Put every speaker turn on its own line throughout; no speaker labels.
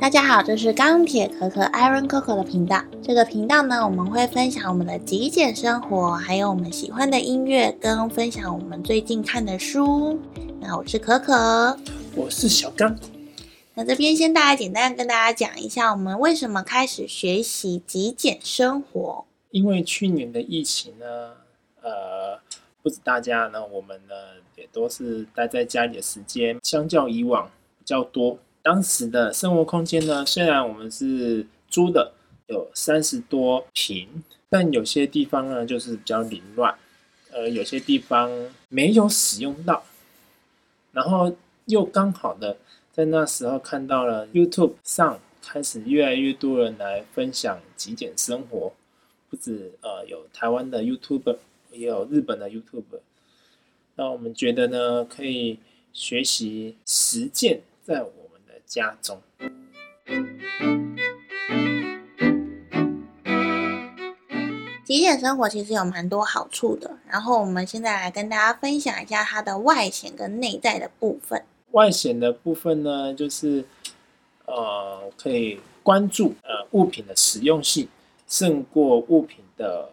大家好，这是钢铁可可 Iron Coco 的频道。这个频道呢，我们会分享我们的极简生活，还有我们喜欢的音乐，跟分享我们最近看的书。那我是可可，
我是小刚。
那这边先大家简单跟大家讲一下，我们为什么开始学习极简生活。
因为去年的疫情呢，呃，不止大家呢，我们呢也都是待在家里的时间，相较以往比较多。当时的生活空间呢，虽然我们是租的，有三十多平，但有些地方呢就是比较凌乱，呃，有些地方没有使用到，然后又刚好的在那时候看到了 YouTube 上开始越来越多人来分享极简生活，不止呃有台湾的 YouTuber，也有日本的 YouTuber，那我们觉得呢，可以学习实践在。家中，
极简生活其实有蛮多好处的。然后我们现在来跟大家分享一下它的外显跟内在的部分。
外显的部分呢，就是呃，可以关注呃物品的实用性胜过物品的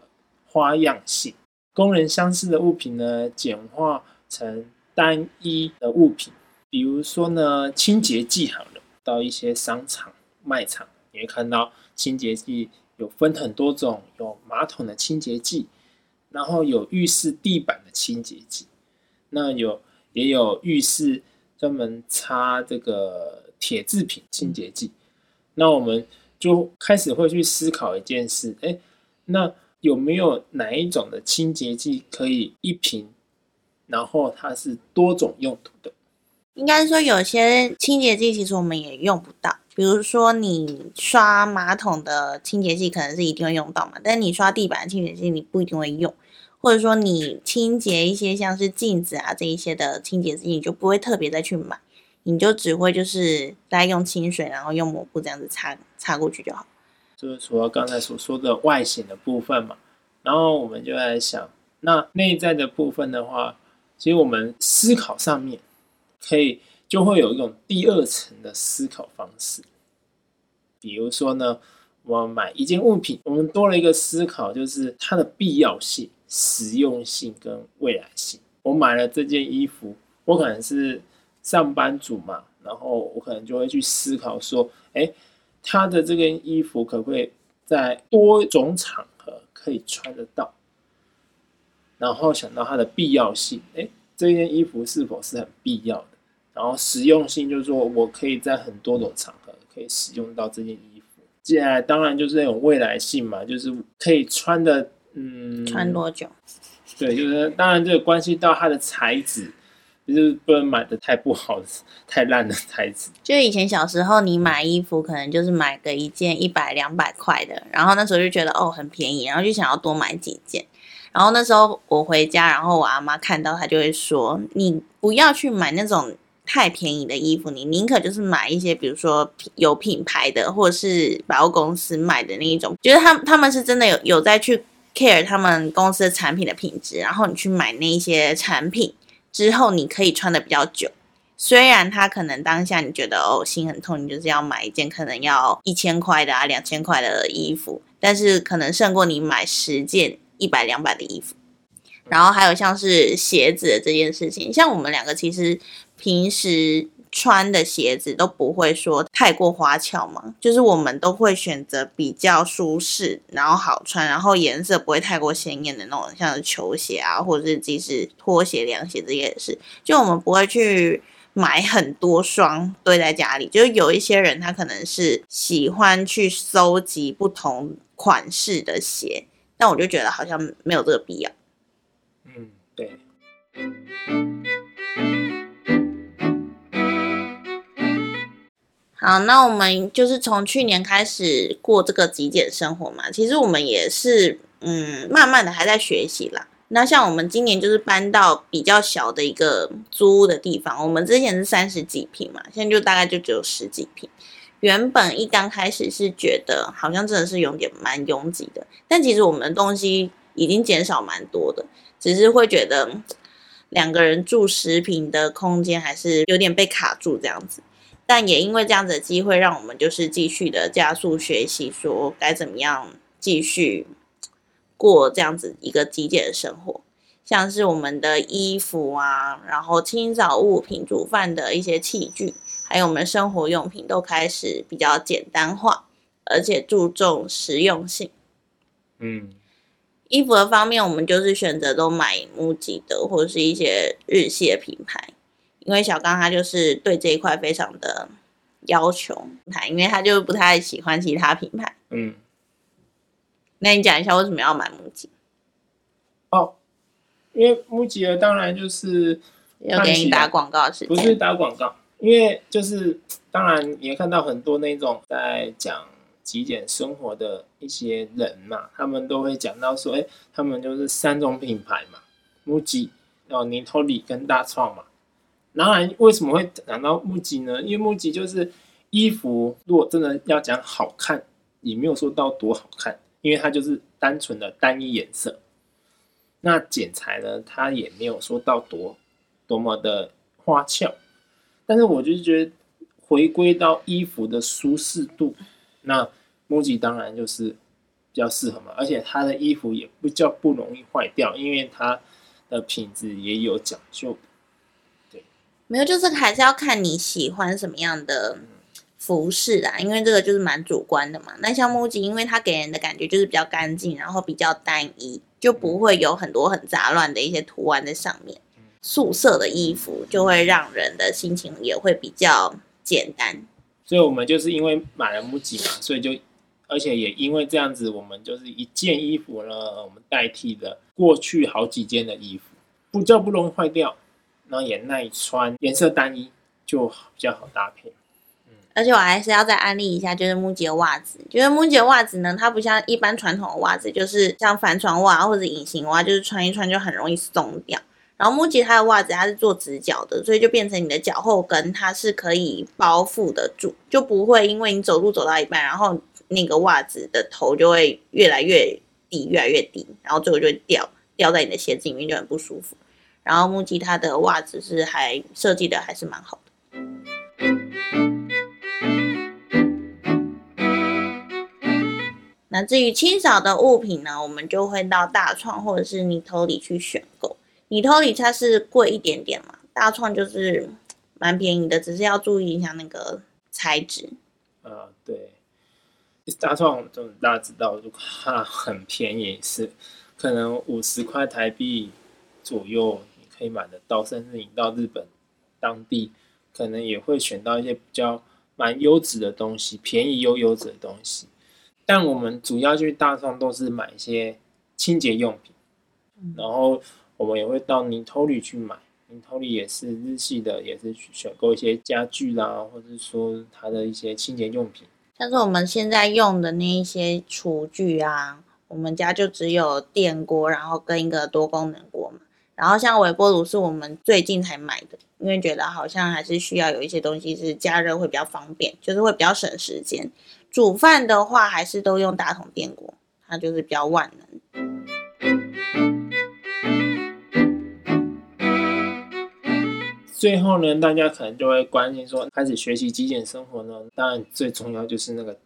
花样性。功能相似的物品呢，简化成单一的物品。比如说呢，清洁剂好了，到一些商场、卖场，你会看到清洁剂有分很多种，有马桶的清洁剂，然后有浴室地板的清洁剂，那有也有浴室专门擦这个铁制品清洁剂。那我们就开始会去思考一件事，哎，那有没有哪一种的清洁剂可以一瓶，然后它是多种用途的？
应该说，有些清洁剂其实我们也用不到。比如说，你刷马桶的清洁剂可能是一定会用到嘛，但你刷地板的清洁剂你不一定会用。或者说，你清洁一些像是镜子啊这一些的清洁剂，你就不会特别再去买，你就只会就是再用清水，然后用抹布这样子擦擦过去就好。
就是除了刚才所说的外形的部分嘛，然后我们就在想，那内在的部分的话，其实我们思考上面。可以就会有一种第二层的思考方式，比如说呢，我买一件物品，我们多了一个思考，就是它的必要性、实用性跟未来性。我买了这件衣服，我可能是上班族嘛，然后我可能就会去思考说，哎，它的这件衣服可不可以在多种场合可以穿得到？然后想到它的必要性，哎。这件衣服是否是很必要的？然后实用性就是说我可以在很多种场合可以使用到这件衣服。接下来当然就是那种未来性嘛，就是可以穿的，嗯，
穿多久？
对，就是当然这个关系到它的材质，就是不能买的太不好、太烂的材质。
就以前小时候你买衣服，可能就是买个一件一百两百块的，然后那时候就觉得哦很便宜，然后就想要多买几件。然后那时候我回家，然后我阿妈看到，她就会说：“你不要去买那种太便宜的衣服，你宁可就是买一些，比如说有品牌的，或者是百货公司买的那一种。觉得他他们是真的有有在去 care 他们公司的产品的品质。然后你去买那一些产品之后，你可以穿的比较久。虽然他可能当下你觉得哦心很痛，你就是要买一件可能要一千块的啊两千块的衣服，但是可能胜过你买十件。”一百两百的衣服，然后还有像是鞋子的这件事情，像我们两个其实平时穿的鞋子都不会说太过花俏嘛，就是我们都会选择比较舒适，然后好穿，然后颜色不会太过鲜艳的那种，像是球鞋啊，或者是即使拖鞋、凉鞋这些也是，就我们不会去买很多双堆在家里，就是有一些人他可能是喜欢去搜集不同款式的鞋。但我就觉得好像没有这个必要。
嗯，对。
好，那我们就是从去年开始过这个极简生活嘛。其实我们也是，嗯，慢慢的还在学习啦。那像我们今年就是搬到比较小的一个租屋的地方，我们之前是三十几平嘛，现在就大概就只有十几平。原本一刚开始是觉得好像真的是有点蛮拥挤的，但其实我们的东西已经减少蛮多的，只是会觉得两个人住十平的空间还是有点被卡住这样子。但也因为这样子的机会，让我们就是继续的加速学习，说该怎么样继续过这样子一个极简的生活。像是我们的衣服啊，然后清扫物品、煮饭的一些器具，还有我们生活用品，都开始比较简单化，而且注重实用性。
嗯，
衣服的方面，我们就是选择都买 MUJI 的，或者是一些日系的品牌，因为小刚他就是对这一块非常的要求，他因为他就不太喜欢其他品牌。
嗯，
那你讲一下为什么要买 MUJI？
哦，因为木吉尔当然就是
要给你打广告是
不是，打广告，因为就是当然也看到很多那种在讲极简生活的一些人嘛，他们都会讲到说，哎，他们就是三种品牌嘛，木吉、然后尼托里跟大创嘛。当然，为什么会讲到木吉呢？因为木吉就是衣服，如果真的要讲好看，也没有说到多好看，因为它就是单纯的单一颜色。那剪裁呢，它也没有说到多多么的花俏，但是我就是觉得回归到衣服的舒适度，那 MUJI 当然就是比较适合嘛，而且它的衣服也不叫不容易坏掉，因为它的品质也有讲究。
对没有，就是还是要看你喜欢什么样的服饰啊，因为这个就是蛮主观的嘛。那像 MUJI，因为它给人的感觉就是比较干净，然后比较单一，就不会有很多很杂乱的一些图案在上面。素色的衣服就会让人的心情也会比较简单。
所以我们就是因为买了 MUJI 嘛，所以就而且也因为这样子，我们就是一件衣服呢，我们代替了过去好几件的衣服，不叫不容易坏掉，然后也耐穿，颜色单一就比较好搭配。
而且我还是要再安利一下，就是 MUJI 的袜子。就是 MUJI 的袜子呢，它不像一般传统的袜子，就是像帆船袜或者隐形袜，就是穿一穿就很容易松掉。然后木吉他的袜子它是做直角的，所以就变成你的脚后跟它是可以包覆得住，就不会因为你走路走到一半，然后那个袜子的头就会越来越低，越来越低，然后最后就会掉掉在你的鞋子里面，就很不舒服。然后木吉他的袜子是还设计的还是蛮好的。那至于清扫的物品呢，我们就会到大创或者是泥头里去选购。泥头里它是贵一点点嘛，大创就是蛮便宜的，只是要注意一下那个材质。
啊，对，大创就大家知道，就它很便宜，是可能五十块台币左右你可以买得到，甚至你到日本当地，可能也会选到一些比较蛮优质的东西，便宜又优质的东西。但我们主要去大创都是买一些清洁用品，然后我们也会到泥头里去买，泥头里也是日系的，也是去选购一些家具啦，或者说它的一些清洁用品。
像是我们现在用的那一些厨具啊，我们家就只有电锅，然后跟一个多功能锅嘛。然后像微波炉是我们最近才买的，因为觉得好像还是需要有一些东西是加热会比较方便，就是会比较省时间。煮饭的话，还是都用大桶电锅，它就是比较万能。
最后呢，大家可能就会关心说，开始学习极简生活呢，当然最重要就是那个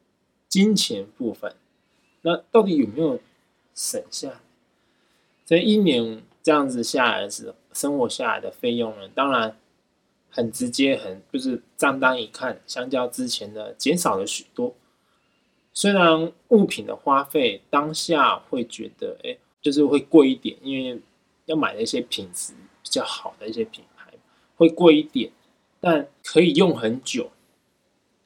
金钱部分。那到底有没有省下？这一年这样子下来是生活下来的费用呢，当然很直接，很就是账单一看，相较之前的减少了许多。虽然物品的花费当下会觉得，哎，就是会贵一点，因为要买的一些品质比较好的一些品会贵一点，但可以用很久，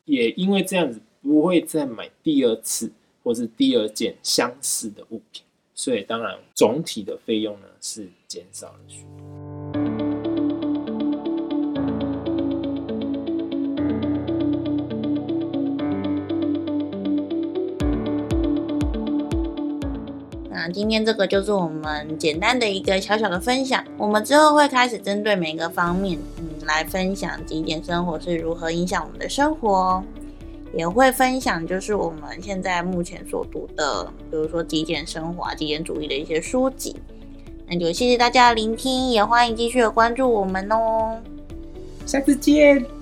也因为这样子不会再买第二次或是第二件相似的物品，所以当然总体的费用呢是减少了许多。
今天这个就是我们简单的一个小小的分享。我们之后会开始针对每个方面，嗯，来分享极简生活是如何影响我们的生活，也会分享就是我们现在目前所读的，比如说极简生活、啊、极简主义的一些书籍。那就谢谢大家的聆听，也欢迎继续的关注我们哦。
下次见。